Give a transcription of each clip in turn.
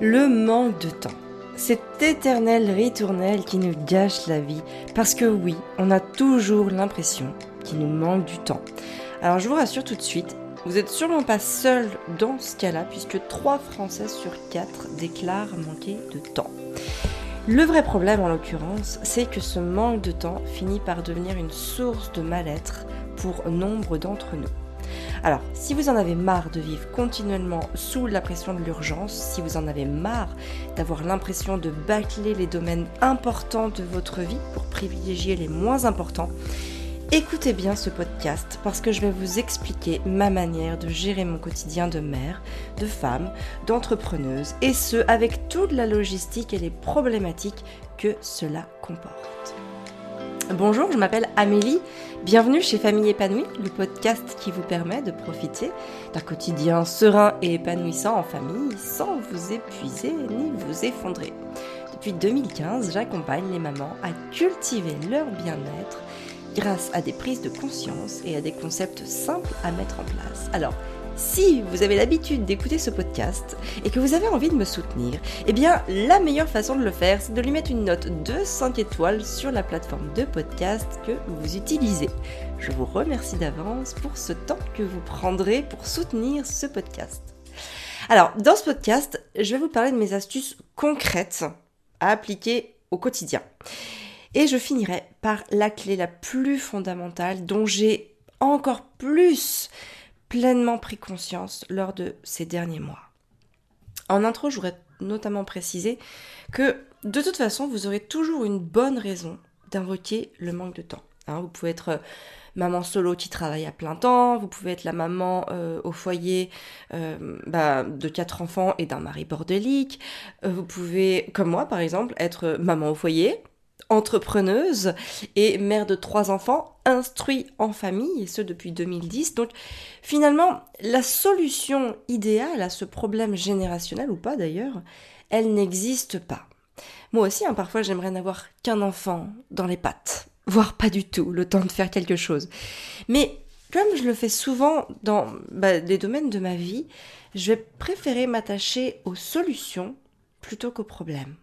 Le manque de temps. Cet éternel ritournel qui nous gâche la vie. Parce que oui, on a toujours l'impression qu'il nous manque du temps. Alors je vous rassure tout de suite, vous n'êtes sûrement pas seul dans ce cas-là, puisque 3 Français sur 4 déclarent manquer de temps. Le vrai problème en l'occurrence, c'est que ce manque de temps finit par devenir une source de mal-être pour nombre d'entre nous. Alors, si vous en avez marre de vivre continuellement sous la pression de l'urgence, si vous en avez marre d'avoir l'impression de bâcler les domaines importants de votre vie pour privilégier les moins importants, Écoutez bien ce podcast parce que je vais vous expliquer ma manière de gérer mon quotidien de mère, de femme, d'entrepreneuse et ce avec toute la logistique et les problématiques que cela comporte. Bonjour, je m'appelle Amélie. Bienvenue chez Famille épanouie, le podcast qui vous permet de profiter d'un quotidien serein et épanouissant en famille sans vous épuiser ni vous effondrer. Depuis 2015, j'accompagne les mamans à cultiver leur bien-être grâce à des prises de conscience et à des concepts simples à mettre en place. Alors, si vous avez l'habitude d'écouter ce podcast et que vous avez envie de me soutenir, eh bien la meilleure façon de le faire, c'est de lui mettre une note de 5 étoiles sur la plateforme de podcast que vous utilisez. Je vous remercie d'avance pour ce temps que vous prendrez pour soutenir ce podcast. Alors, dans ce podcast, je vais vous parler de mes astuces concrètes à appliquer au quotidien. Et je finirai par la clé la plus fondamentale dont j'ai encore plus pleinement pris conscience lors de ces derniers mois. En intro, j'aurais notamment précisé que de toute façon, vous aurez toujours une bonne raison d'invoquer le manque de temps. Hein. vous pouvez être euh, maman solo qui travaille à plein temps, vous pouvez être la maman euh, au foyer euh, bah, de quatre enfants et d'un mari bordélique, vous pouvez, comme moi par exemple, être maman au foyer, entrepreneuse et mère de trois enfants, instruit en famille, et ce depuis 2010. Donc finalement, la solution idéale à ce problème générationnel, ou pas d'ailleurs, elle n'existe pas. Moi aussi, hein, parfois j'aimerais n'avoir qu'un enfant dans les pattes, voire pas du tout, le temps de faire quelque chose. Mais comme je le fais souvent dans bah, les domaines de ma vie, je vais préférer m'attacher aux solutions plutôt qu'aux problèmes.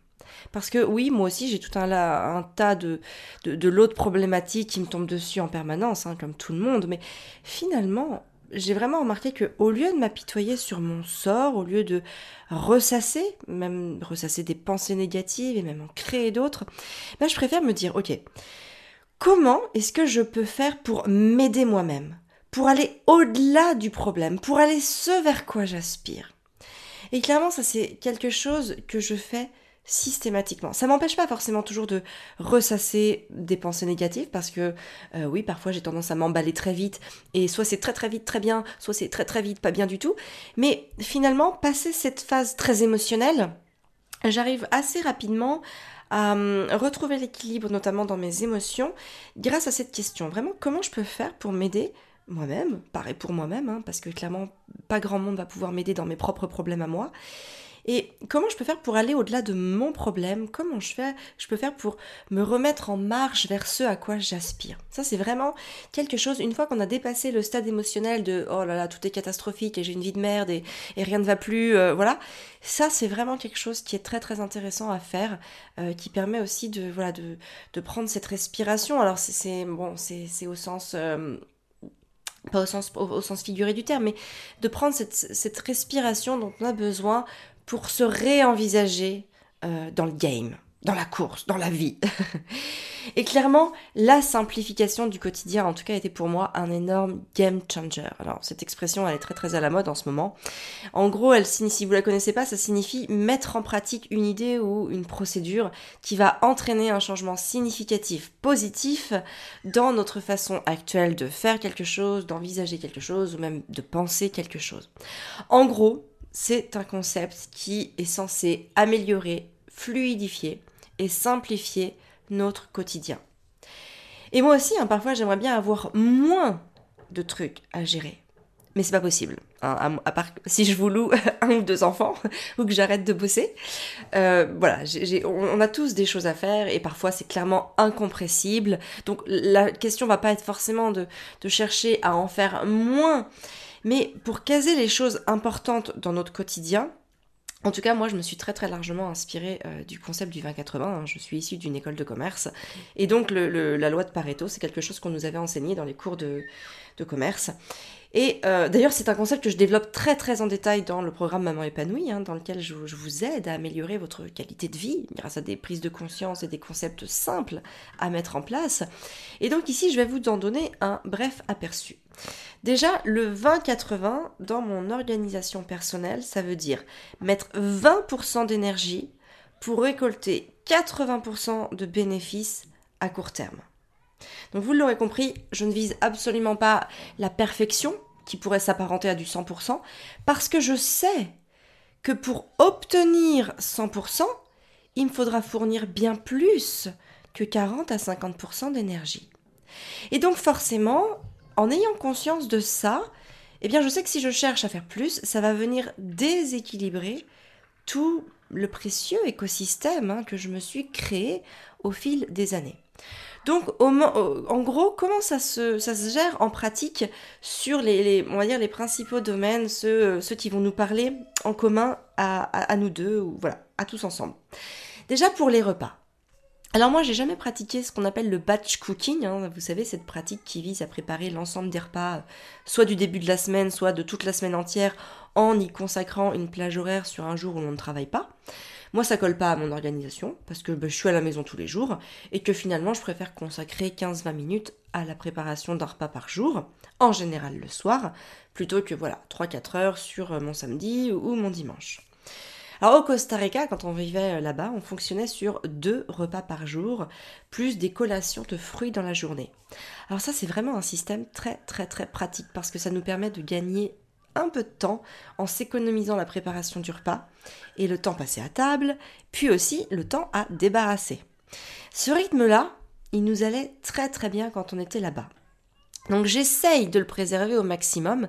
Parce que oui, moi aussi, j'ai tout un, un tas de, de, l'autre problématique qui me tombe dessus en permanence, hein, comme tout le monde. Mais finalement, j'ai vraiment remarqué que au lieu de m'apitoyer sur mon sort, au lieu de ressasser, même ressasser des pensées négatives et même en créer d'autres, ben je préfère me dire, ok, comment est-ce que je peux faire pour m'aider moi-même, pour aller au-delà du problème, pour aller ce vers quoi j'aspire? Et clairement, ça c'est quelque chose que je fais systématiquement. Ça m'empêche pas forcément toujours de ressasser des pensées négatives parce que euh, oui, parfois j'ai tendance à m'emballer très vite et soit c'est très très vite très bien, soit c'est très très vite pas bien du tout. Mais finalement, passer cette phase très émotionnelle, j'arrive assez rapidement à hum, retrouver l'équilibre notamment dans mes émotions grâce à cette question. Vraiment, comment je peux faire pour m'aider moi-même, pareil pour moi-même, hein, parce que clairement, pas grand monde va pouvoir m'aider dans mes propres problèmes à moi. Et comment je peux faire pour aller au-delà de mon problème? Comment je, fais, je peux faire pour me remettre en marche vers ce à quoi j'aspire Ça, c'est vraiment quelque chose, une fois qu'on a dépassé le stade émotionnel de oh là là, tout est catastrophique et j'ai une vie de merde et, rien ne va plus, euh, voilà. Ça, c'est vraiment quelque chose qui est très très intéressant à faire, euh, qui permet aussi de, voilà, de, de prendre cette respiration. Alors, c'est bon, au sens. Euh, pas au sens, au, sens figuré du terme, mais de prendre cette, cette respiration dont on a besoin pour se réenvisager euh, dans le game, dans la course, dans la vie. et clairement, la simplification du quotidien, en tout cas, était pour moi un énorme game changer. Alors, cette expression, elle est très très à la mode en ce moment. En gros, elle si vous la connaissez pas, ça signifie mettre en pratique une idée ou une procédure qui va entraîner un changement significatif, positif, dans notre façon actuelle de faire quelque chose, d'envisager quelque chose ou même de penser quelque chose. En gros, c'est un concept qui est censé améliorer, fluidifier et simplifier notre quotidien. Et moi aussi, hein, parfois, j'aimerais bien avoir moins de trucs à gérer. Mais c'est pas possible. Hein, à, part si je vous loue un ou deux enfants ou que j'arrête de bosser. Euh, voilà, on a tous des choses à faire et parfois c'est clairement incompressible. Donc la question va pas être forcément de, de chercher à en faire moins, mais pour caser les choses importantes dans notre quotidien, En tout cas, moi, je me suis très très largement inspirée euh, du concept du 20-80. Hein. Je suis issue d'une école de commerce. Et donc, la loi de Pareto, c'est quelque chose qu'on nous avait enseigné dans les cours de, de commerce. Et euh, d'ailleurs, c'est un concept que je développe très très en détail dans le programme Maman épanouie, hein, dans lequel je, vous aide à améliorer votre qualité de vie grâce à des prises de conscience et des concepts simples à mettre en place. Et donc ici, je vais vous en donner un bref aperçu. Déjà, le 20-80 dans mon organisation personnelle, ça veut dire mettre 20% d'énergie pour récolter 80% de bénéfices à court terme. Donc vous l'aurez compris, je ne vise absolument pas la perfection, qui pourrait s'apparenter à du 100%, parce que je sais que pour obtenir 100%, il me faudra fournir bien plus que 40 à 50% d'énergie. Et donc forcément, en ayant conscience de ça, eh bien je sais que si je cherche à faire plus, ça va venir déséquilibrer tout le précieux écosystème hein, que je me suis créé au fil des années. Donc, en gros, comment ça se, gère en pratique sur les, les principaux domaines, ceux, qui vont nous parler en commun à, nous deux, ou à tous ensemble? Déjà pour les repas. Alors moi, j'ai jamais pratiqué ce qu'on appelle le batch cooking. Hein. vous savez, cette pratique qui vise à préparer l'ensemble des repas, soit du début de la semaine, soit de toute la semaine entière, en y consacrant une plage horaire sur un jour où on ne travaille pas. Moi, ça colle pas à mon organisation parce que bah, je suis à la maison tous les jours et que finalement, je préfère consacrer 15-20 minutes à la préparation d'un repas par jour, en général le soir, plutôt que voilà 3-4 heures sur euh, mon samedi ou mon dimanche. Alors au Costa Rica, quand on vivait euh, là-bas, on fonctionnait sur deux repas par jour, plus des collations de fruits dans la journée. Alors ça, c'est vraiment un système très très très pratique parce que ça nous permet de gagner peu de temps en s'économisant la préparation du repas et le temps passé à table, puis aussi le temps à débarrasser. Ce rythme-là, il nous allait très très bien quand on était là-bas. Donc j'essaye de le préserver au maximum,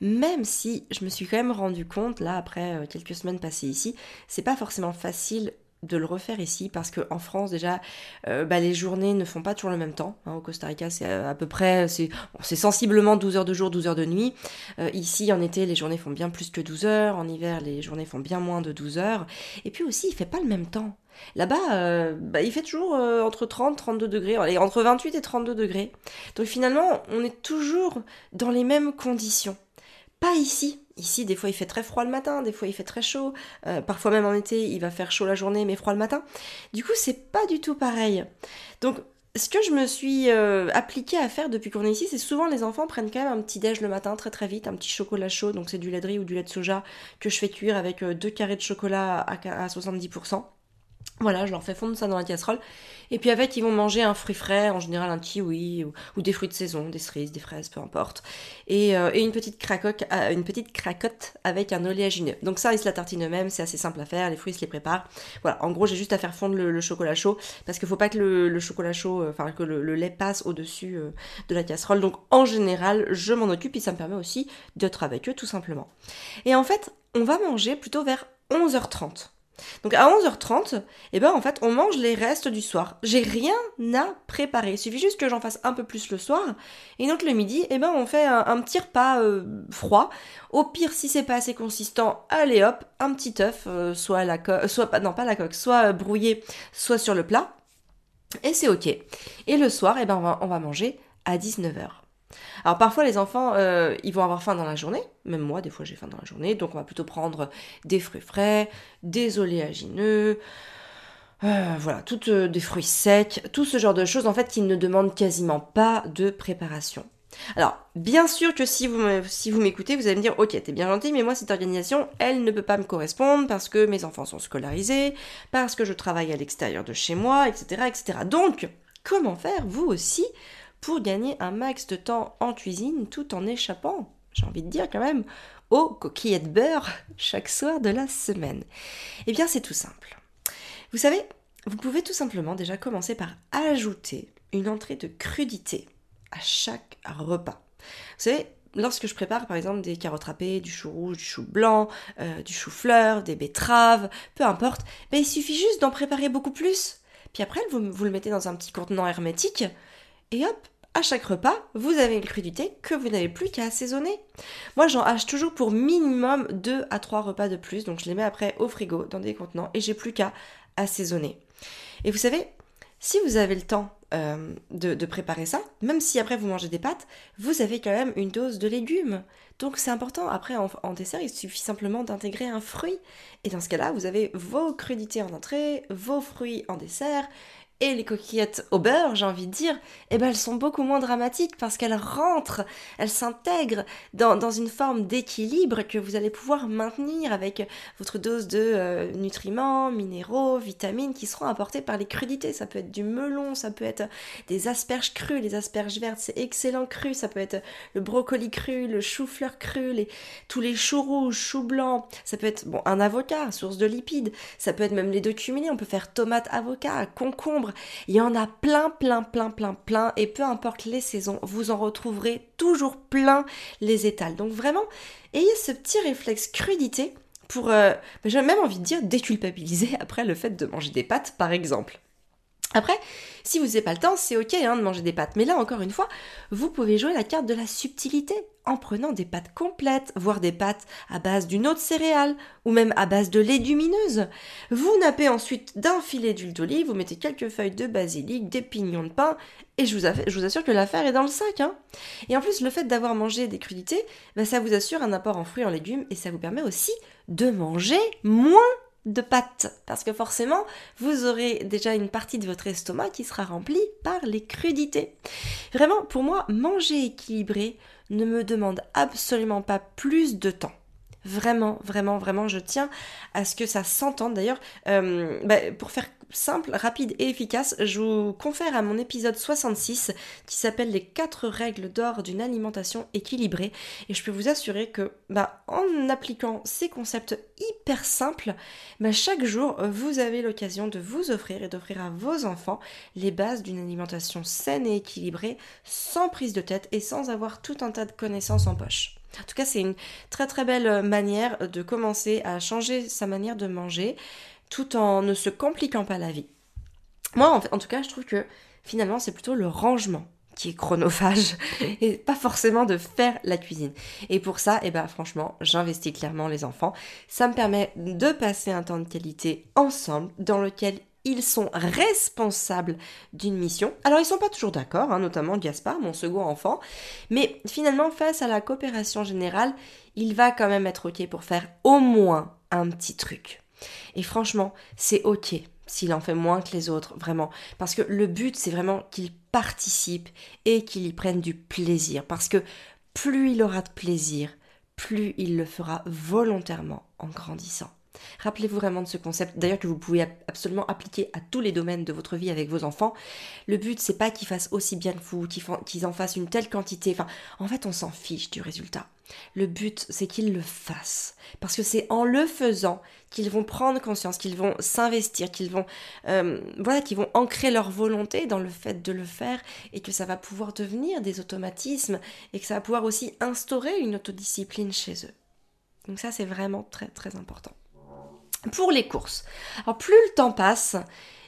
même si je me suis quand même rendu compte, là après euh, quelques semaines passées ici, c'est pas forcément facile de le refaire ici parce qu'en France déjà euh, bah, les journées ne font pas toujours le même temps hein. au Costa Rica c'est euh, à peu près c'est sensiblement 12 heures de jour 12 heures de nuit euh, ici en été les journées font bien plus que 12 heures en hiver les journées font bien moins de 12 heures et puis aussi il fait pas le même temps Là-bas, bah, il fait toujours entre 30 32 degrés, entre 28 et 32 degrés. Donc finalement, on est toujours dans les mêmes conditions. Pas ici. Ici, des fois, il fait très froid le matin, des fois, il fait très chaud. Euh, parfois, même en été, il va faire chaud la journée, mais froid le matin. Du coup, c'est pas du tout pareil. Donc, ce que je me suis euh, appliqué à faire depuis qu'on est ici, c'est souvent les enfants prennent quand même un petit déj le matin très très vite, un petit chocolat chaud, donc c'est du lait de riz ou du lait de soja que je fais cuire avec euh, deux carrés de chocolat à 70%. Voilà, je leur fais fondre ça dans la casserole. Et puis avec, ils vont manger un fruit frais, en général un kiwi ou, des fruits de saison, des cerises, des fraises, peu importe. Et, euh, une, petite cracoque, euh, une petite cracotte avec un oléagineux. Donc ça, ils se la tartinent eux-mêmes, c'est assez simple à faire, les fruits, ils se les préparent. Voilà, en gros, j'ai juste à faire fondre le, chocolat chaud, parce qu'il faut pas que le, chocolat chaud, euh, enfin que le, lait passe au-dessus de la casserole. Donc en général, je m'en occupe et ça me permet aussi d'être avec eux tout simplement. Et en fait, on va manger plutôt vers 11h30. Donc à 11h30, eh ben en fait, on mange les restes du soir. J'ai rien à préparer. Il suffit juste que j'en fasse un peu plus le soir. Et donc le midi, eh ben on fait un, petit repas euh, froid. Au pire, si c'est pas assez consistant, allez hop, un petit œuf, euh, soit la coque, soit non pas la coque, soit euh, brouillé, soit sur le plat. Et c'est ok. Et le soir, eh ben on va, on va manger à 19h. Alors parfois les enfants, euh, ils vont avoir faim dans la journée, même moi des fois j'ai faim dans la journée, donc on va plutôt prendre des fruits frais, des oléagineux, euh, voilà, toutes euh, des fruits secs, tout ce genre de choses en fait qui ne demandent quasiment pas de préparation. Alors, bien sûr que si vous, si vous m'écoutez, vous allez me dire, ok, t'es bien gentil, mais moi, cette organisation, elle ne peut pas me correspondre parce que mes enfants sont scolarisés, parce que je travaille à l'extérieur de chez moi, etc., etc. Donc, comment faire, vous aussi, pour gagner un max de temps en cuisine tout en échappant, j'ai envie de dire quand même, aux coquillettes beurre chaque soir de la semaine Eh bien c'est tout simple. Vous savez, vous pouvez tout simplement déjà commencer par ajouter une entrée de crudité à chaque repas. Vous savez, lorsque je prépare par exemple des carottes râpées, du chou rouge, du chou blanc, euh, du chou-fleur, des betteraves, peu importe, ben, il suffit juste d'en préparer beaucoup plus. Puis après, vous, vous le mettez dans un petit contenant hermétique, et hop, à chaque repas, vous avez une crudité que vous n'avez plus qu'à assaisonner. Moi, j'en hache toujours pour minimum 2 à 3 repas de plus, donc je les mets après au frigo dans des contenants et j'ai plus qu'à assaisonner. Et vous savez, si vous avez le temps euh, de, préparer ça, même si après vous mangez des pâtes, vous avez quand même une dose de légumes. Donc c'est important. Après, en, en, dessert, il suffit simplement d'intégrer un fruit. Et dans ce cas-là, vous avez vos crudités en entrée, vos fruits en dessert, et les coquillettes au beurre, j'ai envie de dire, eh ben elles sont beaucoup moins dramatiques parce qu'elles rentrent, elles s'intègrent dans, une forme d'équilibre que vous allez pouvoir maintenir avec votre dose de euh, nutriments, minéraux, vitamines qui seront apportés par les crudités. Ça peut être du melon, ça peut être des asperges crues, les asperges vertes, c'est excellent cru, ça peut être le brocoli cru, le chou-fleur cru, tous les choux rouges, choux blancs, ça peut être bon un avocat, source de lipides, ça peut être même les deux cumulés, on peut faire tomate avocat, il y en a plein, plein, plein, plein, plein. Et peu importe les saisons, vous en retrouverez toujours plein les étals. Donc vraiment, ayez ce petit réflexe crudité pour, euh, j'ai même envie de dire, déculpabiliser après le fait de manger des pâtes, par exemple. Après, si vous n'avez pas le temps, c'est ok hein, de manger des pâtes. Mais là, encore une fois, vous pouvez jouer la carte de la subtilité en prenant des pâtes complètes, voire des pâtes à base d'une autre céréale, ou même à base de légumineuse. Vous nappez ensuite d'un filet d'huile d'olive, vous mettez quelques feuilles de basilic, des pignons de pain, et je vous, assure que l'affaire est dans le sac. Hein. Et en plus, le fait d'avoir mangé des crudités, bah, ça vous assure un apport en fruits et en légumes, et ça vous permet aussi de manger moins de pâtes, parce que forcément, vous aurez déjà une partie de votre estomac qui sera remplie par les crudités. Vraiment, pour moi, manger équilibré ne me demande absolument pas plus de temps. Vraiment, vraiment, vraiment, je tiens à ce que ça s'entende. D'ailleurs, euh, bah, pour faire simple, rapide et efficace, je vous confère à mon épisode 66 qui s'appelle Les 4 règles d'or d'une alimentation équilibrée. Et je peux vous assurer que bah, en appliquant ces concepts hyper simples, bah, chaque jour, vous avez l'occasion de vous offrir et d'offrir à vos enfants les bases d'une alimentation saine et équilibrée, sans prise de tête et sans avoir tout un tas de connaissances en poche. En tout cas, c'est une très très belle manière de commencer à changer sa manière de manger tout en ne se compliquant pas la vie. Moi, en, en tout cas, je trouve que finalement, c'est plutôt le rangement qui est chronophage et pas forcément de faire la cuisine. Et pour ça, eh ben franchement, j'investis clairement les enfants. Ça me permet de passer un temps de qualité ensemble dans lequel ils sont responsables d'une mission. Alors ils sont pas toujours d'accord, hein, notamment Gaspard, mon second enfant, mais finalement face à la coopération générale, il va quand même être ok pour faire au moins un petit truc. Et franchement, c'est ok s'il en fait moins que les autres, vraiment. Parce que le but, c'est vraiment qu'il participe et qu'il y prenne du plaisir. Parce que plus il aura de plaisir, plus il le fera volontairement en grandissant. Rappelez-vous vraiment de ce concept, d'ailleurs que vous pouvez absolument appliquer à tous les domaines de votre vie avec vos enfants. Le but, c'est pas qu'ils fassent aussi bien que vous, qu'ils en fassent une telle quantité. Enfin, en fait, on s'en fiche du résultat. Le but, c'est qu'ils le fassent. Parce que c'est en le faisant qu'ils vont prendre conscience, qu'ils vont s'investir, qu'ils vont, euh, voilà, qu'ils vont ancrer leur volonté dans le fait de le faire et que ça va pouvoir devenir des automatismes et que ça va pouvoir aussi instaurer une autodiscipline chez eux. Donc ça, c'est vraiment très très important. Pour les courses. Alors plus le temps passe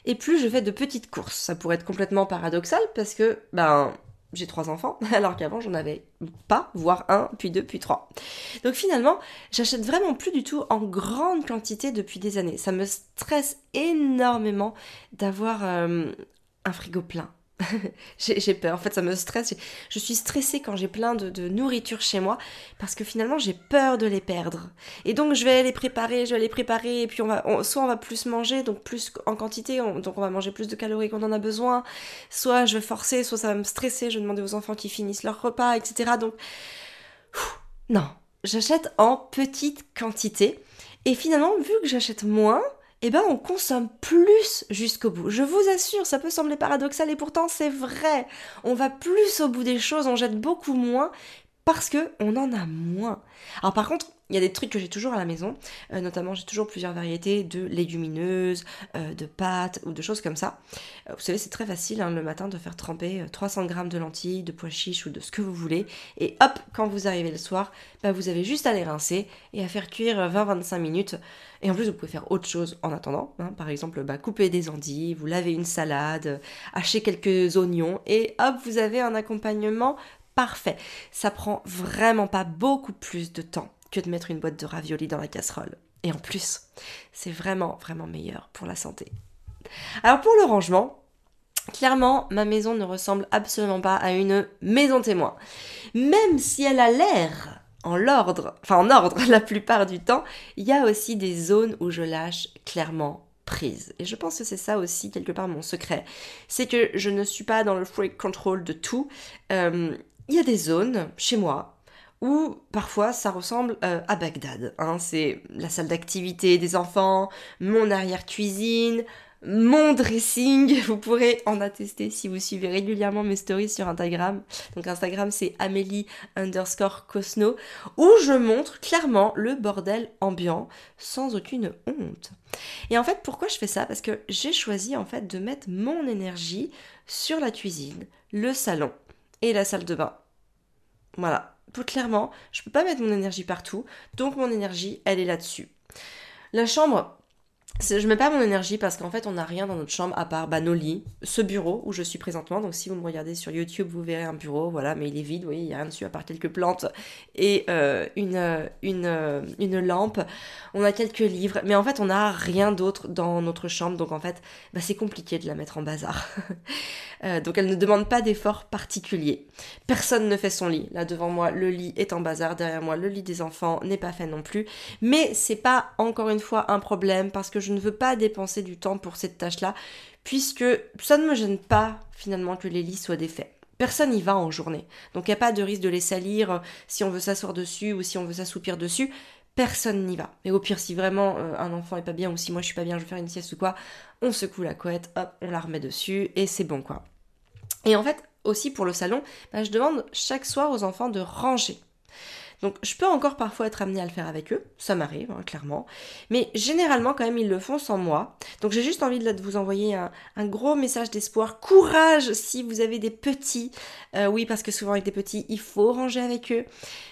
et plus je fais de petites courses. Ça pourrait être complètement paradoxal parce que, ben, j'ai trois enfants, alors qu'avant j'en avais pas, voire un, puis deux, puis trois. Donc finalement, j'achète vraiment plus du tout en grande quantité depuis des années. Ça me stresse énormément d'avoir euh, un frigo plein. j'ai peur, en fait ça me stresse. Je suis stressée quand j'ai plein de, nourriture chez moi parce que finalement j'ai peur de les perdre. Et donc je vais les préparer, je vais les préparer et puis on va, soit on va plus manger, donc plus en quantité, donc on va manger plus de calories qu'on en a besoin, soit je vais forcer, soit ça va me stresser, je vais demander aux enfants qui finissent leur repas, etc. Donc non, j'achète en petite quantité et finalement vu que j'achète moins, eh ben on consomme plus jusqu'au bout. Je vous assure, ça peut sembler paradoxal et pourtant c'est vrai. On va plus au bout des choses, on jette beaucoup moins parce que on en a moins. Alors par contre, il y a des trucs que j'ai toujours à la maison, euh, notamment j'ai toujours plusieurs variétés de légumineuses, euh, de pâtes ou de choses comme ça. Euh, vous savez, c'est très facile hein, le matin de faire tremper 300 grammes de lentilles, de pois chiches ou de ce que vous voulez. Et hop, quand vous arrivez le soir, bah, vous avez juste à les rincer et à faire cuire 20-25 minutes. Et en plus, vous pouvez faire autre chose en attendant. Hein. Par exemple, bah, couper des endives, vous lavez une salade, hacher quelques oignons et hop, vous avez un accompagnement parfait. Ça prend vraiment pas beaucoup plus de temps de mettre une boîte de raviolis dans la casserole. Et en plus, c'est vraiment, vraiment meilleur pour la santé. Alors pour le rangement, clairement, ma maison ne ressemble absolument pas à une maison témoin. Même si elle a l'air en l'ordre, enfin en ordre la plupart du temps, il y a aussi des zones où je lâche clairement prise. Et je pense que c'est ça aussi quelque part mon secret. C'est que je ne suis pas dans le freak control de tout. Euh, il y a des zones chez moi ou parfois ça ressemble euh, à Bagdad. Hein. C'est la salle d'activité des enfants, mon arrière-cuisine, mon dressing. Vous pourrez en attester si vous suivez régulièrement mes stories sur Instagram. Donc Instagram c'est Amélie underscore Cosno, où je montre clairement le bordel ambiant sans aucune honte. Et en fait, pourquoi je fais ça? Parce que j'ai choisi en fait de mettre mon énergie sur la cuisine, le salon et la salle de bain. Voilà, clairement, je peux pas mettre mon énergie partout, donc mon énergie, elle est là-dessus. La chambre, je mets pas mon énergie parce qu'en fait on n'a rien dans notre chambre à part bah, nos lits, ce bureau où je suis présentement. Donc si vous me regardez sur YouTube, vous verrez un bureau, voilà, mais il est vide, voyez, il n'y a rien dessus à part quelques plantes et euh, une, euh, une, euh, une lampe. On a quelques livres, mais en fait on n'a rien d'autre dans notre chambre, donc en fait bah, c'est compliqué de la mettre en bazar. donc elle ne demande pas d'effort particulier. Personne ne fait son lit. Là devant moi, le lit est en bazar, derrière moi, le lit des enfants n'est pas fait non plus. Mais c'est pas encore une fois un problème parce que je ne veux pas dépenser du temps pour cette tâche-là, puisque ça ne me gêne pas finalement que les lits soient défaits. Personne n'y va en journée. Donc il n'y a pas de risque de les salir euh, si on veut s'asseoir dessus ou si on veut s'assoupir dessus. Personne n'y va. Et au pire, si vraiment euh, un enfant est pas bien ou si moi je suis pas bien, je veux faire une sieste ou quoi, on secoue la couette, hop, on la remet dessus et c'est bon quoi. Et en fait, aussi pour le salon, bah, je demande chaque soir aux enfants de ranger. Donc je peux encore parfois être amenée à le faire avec eux, ça m'arrive hein, clairement, mais généralement quand même ils le font sans moi. Donc j'ai juste envie de vous envoyer un, gros message d'espoir, courage si vous avez des petits, euh, oui parce que souvent avec des petits il faut ranger avec eux,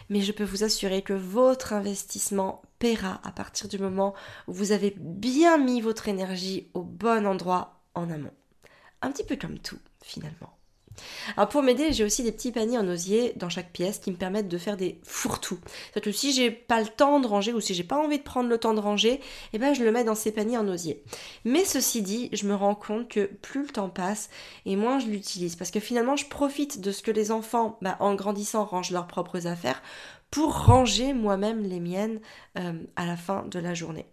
mais je peux vous assurer que votre investissement paiera à partir du moment où vous avez bien mis votre énergie au bon endroit en amont. Un petit peu comme tout finalement. Alors pour m'aider, j'ai aussi des petits paniers en osier dans chaque pièce qui me permettent de faire des fourre-tout. C'est-à-dire que si j'ai pas le temps de ranger ou si j'ai pas envie de prendre le temps de ranger, eh ben je le mets dans ces paniers en osier. Mais ceci dit, je me rends compte que plus le temps passe et moins je l'utilise parce que finalement je profite de ce que les enfants, bah, en grandissant, rangent leurs propres affaires pour ranger moi-même les miennes euh, à la fin de la journée.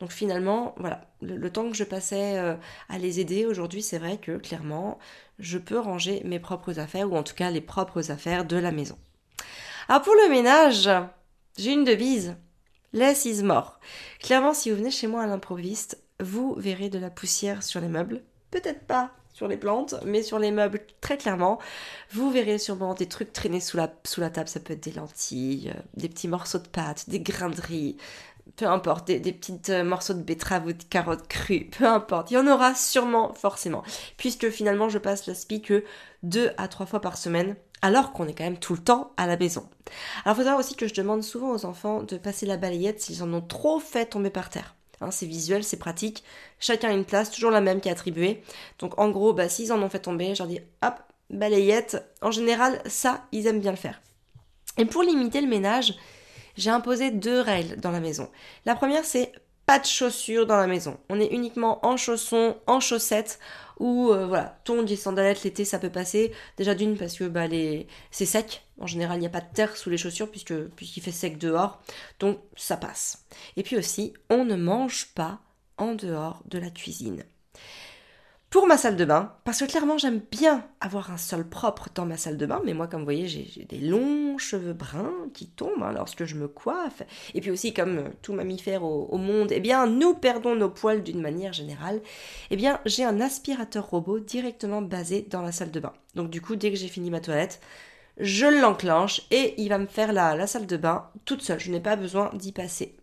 Donc finalement, voilà, le, temps que je passais euh, à les aider aujourd'hui, c'est vrai que clairement, je peux ranger mes propres affaires, ou en tout cas les propres affaires de la maison. Alors pour le ménage, j'ai une devise. Less is. Clairement, si vous venez chez moi à l'improviste, vous verrez de la poussière sur les meubles. Peut-être pas sur les plantes, mais sur les meubles, très clairement. Vous verrez sûrement des trucs traîner sous la, sous la table. Ça peut être des lentilles, euh, des petits morceaux de pâte, des grains de riz, peu importe, des, petits euh, morceaux de betterave ou de carottes crues, peu importe, il y en aura sûrement forcément, puisque finalement je passe la spi que deux à trois fois par semaine, alors qu'on est quand même tout le temps à la maison. Alors il faut savoir aussi que je demande souvent aux enfants de passer la balayette s'ils en ont trop fait tomber par terre. Hein, c'est visuel, c'est pratique, chacun a une place, toujours la même qui est attribuée. Donc en gros, bah, s'ils en ont fait tomber, je leur dis hop, balayette. En général, ça, ils aiment bien le faire. Et pour limiter le ménage, j'ai imposé deux règles dans la maison. La première, c'est pas de chaussures dans la maison. On est uniquement en chaussons, en chaussettes, ou euh, voilà, tongs et sandalettes l'été ça peut passer. Déjà d'une parce que bah, les... c'est sec. En général, il n'y a pas de terre sous les chaussures puisqu'il fait sec dehors. Donc ça passe. Et puis aussi, on ne mange pas en dehors de la cuisine pour ma salle de bain, parce que clairement j'aime bien avoir un sol propre dans ma salle de bain, mais moi comme vous voyez j'ai des longs cheveux bruns qui tombent hein, lorsque je me coiffe, et puis aussi comme euh, tout mammifère au, monde, eh bien nous perdons nos poils d'une manière générale, eh bien j'ai un aspirateur robot directement basé dans la salle de bain. Donc du coup dès que j'ai fini ma toilette, je l'enclenche et il va me faire la, la salle de bain toute seule. Je n'ai pas besoin d'y passer.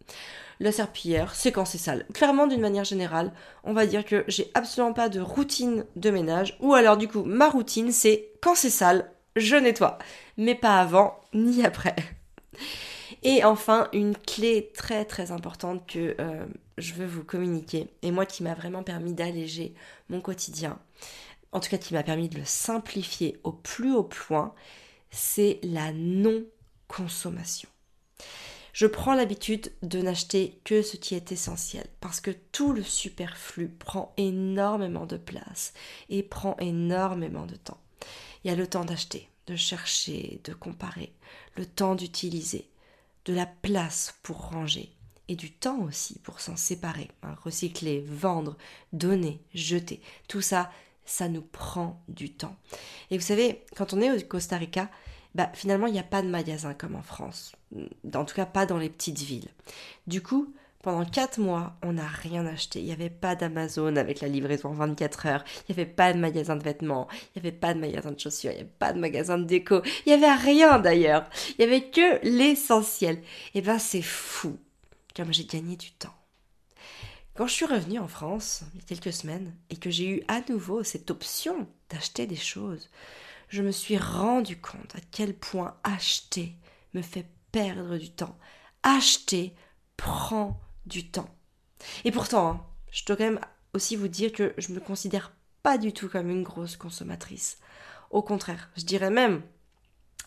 La serpillière, c'est quand c'est sale. Clairement, d'une manière générale, on va dire que j'ai absolument pas de routine de ménage. Ou alors, du coup, ma routine, c'est quand c'est sale, je nettoie. Mais pas avant ni après. Et enfin, une clé très très importante que euh, je veux vous communiquer, et moi qui m'a vraiment permis d'alléger mon quotidien, en tout cas qui m'a permis de le simplifier au plus haut point, c'est la non-consommation. Je prends l'habitude de n'acheter que ce qui est essentiel parce que tout le superflu prend énormément de place et prend énormément de temps. Il y a le temps d'acheter, de chercher, de comparer, le temps d'utiliser, de la place pour ranger et du temps aussi pour s'en séparer, hein, recycler, vendre, donner, jeter. Tout ça, ça nous prend du temps. Et vous savez, quand on est au Costa Rica, bah, finalement, il n'y a pas de magasin comme en France. En tout cas, pas dans les petites villes. Du coup, pendant 4 mois, on n'a rien acheté. Il n'y avait pas d'Amazon avec la livraison en 24 heures. Il n'y avait pas de magasin de vêtements. Il n'y avait pas de magasin de chaussures. Il n'y avait pas de magasin de déco. Il n'y avait rien d'ailleurs. Il n'y avait que l'essentiel. Et eh ben c'est fou comme j'ai gagné du temps. Quand je suis revenue en France, il y a quelques semaines, et que j'ai eu à nouveau cette option d'acheter des choses, je me suis rendu compte à quel point acheter me fait perdre du temps. Acheter prend du temps. Et pourtant, hein, je dois quand même aussi vous dire que je me considère pas du tout comme une grosse consommatrice. Au contraire, je dirais même,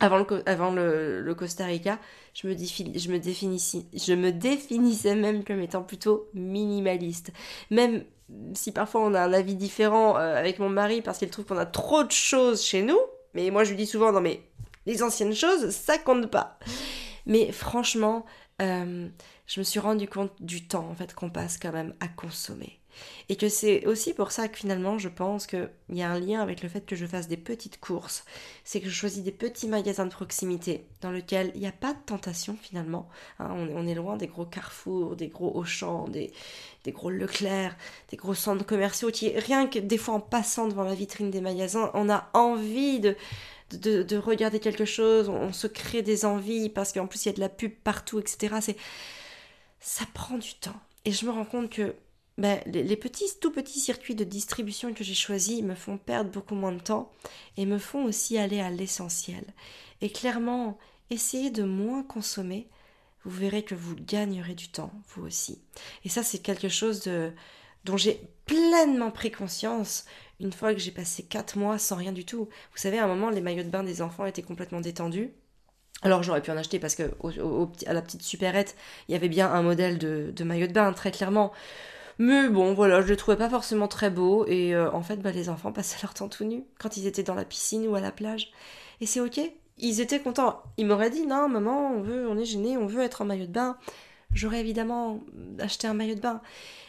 avant le, Costa Rica, je me, je, me je me définissais même comme étant plutôt minimaliste. Même si parfois on a un avis différent euh, avec mon mari parce qu'il trouve qu'on a trop de choses chez nous, mais moi je lui dis souvent, non mais les anciennes choses, ça compte pas. Mais franchement, euh, je me suis rendu compte du temps en fait qu'on passe quand même à consommer. Et que c'est aussi pour ça que finalement je pense qu'il y a un lien avec le fait que je fasse des petites courses. C'est que je choisis des petits magasins de proximité dans lesquels il n'y a pas de tentation finalement. Hein. on, est loin des gros carrefours, des gros Auchan, des, des gros Leclerc, des gros centres commerciaux qui, rien que des fois en passant devant la vitrine des magasins, on a envie de, de, regarder quelque chose, on, se crée des envies parce qu'en plus il y a de la pub partout, etc. C'est ça prend du temps. Et je me rends compte que ben, les, petits, tout petits circuits de distribution que j'ai choisis me font perdre beaucoup moins de temps et me font aussi aller à l'essentiel. Et clairement, essayez de moins consommer, vous verrez que vous gagnerez du temps, vous aussi. Et ça, c'est quelque chose dont j'ai pleinement pris conscience une fois que j'ai passé 4 mois sans rien du tout. Vous savez, à un moment, les maillots de bain des enfants étaient complètement détendus. Alors j'aurais pu en acheter parce que à la petite supérette, il y avait bien un modèle de maillot de bain, très clairement. Mais bon, voilà, je le trouvais pas forcément très beau. Et euh, en fait, bah, les enfants passaient leur temps tout nus quand ils étaient dans la piscine ou à la plage. Et c'est ok. Ils étaient contents. Ils m'auraient dit non, maman, on veut, on est gêné, on veut être en maillot de bain. J'aurais évidemment acheté un maillot de bain.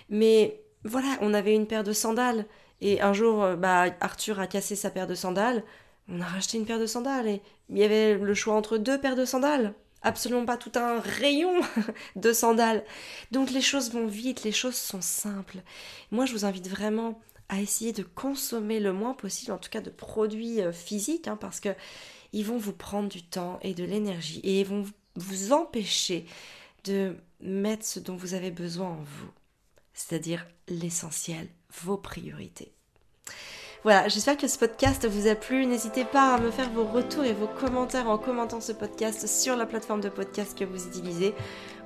Mais voilà, on avait une paire de sandales. Et un jour, euh, bah, Arthur a cassé sa paire de sandales. On a racheté une paire de sandales. Et il y avait le choix entre deux paires de sandales absolument pas tout un rayon de sandales. Donc les choses vont vite, les choses sont simples. Moi, je vous invite vraiment à essayer de consommer le moins possible, en tout cas de produits euh, physiques, hein, parce que ils vont vous prendre du temps et de l'énergie et ils vont vous empêcher de mettre ce dont vous avez besoin en vous, c'est-à-dire l'essentiel, vos priorités. Voilà, j'espère que ce podcast vous a plu. N'hésitez pas à me faire vos retours et vos commentaires en commentant ce podcast sur la plateforme de podcast que vous utilisez.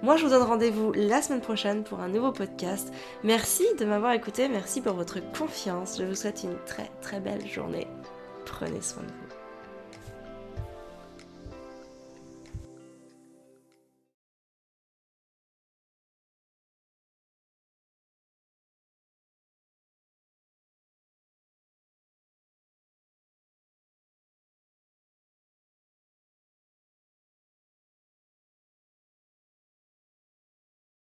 Moi, je vous donne rendez-vous la semaine prochaine pour un nouveau podcast. Merci de m'avoir écouté, merci pour votre confiance. Je vous souhaite une très très belle journée. Prenez soin de vous.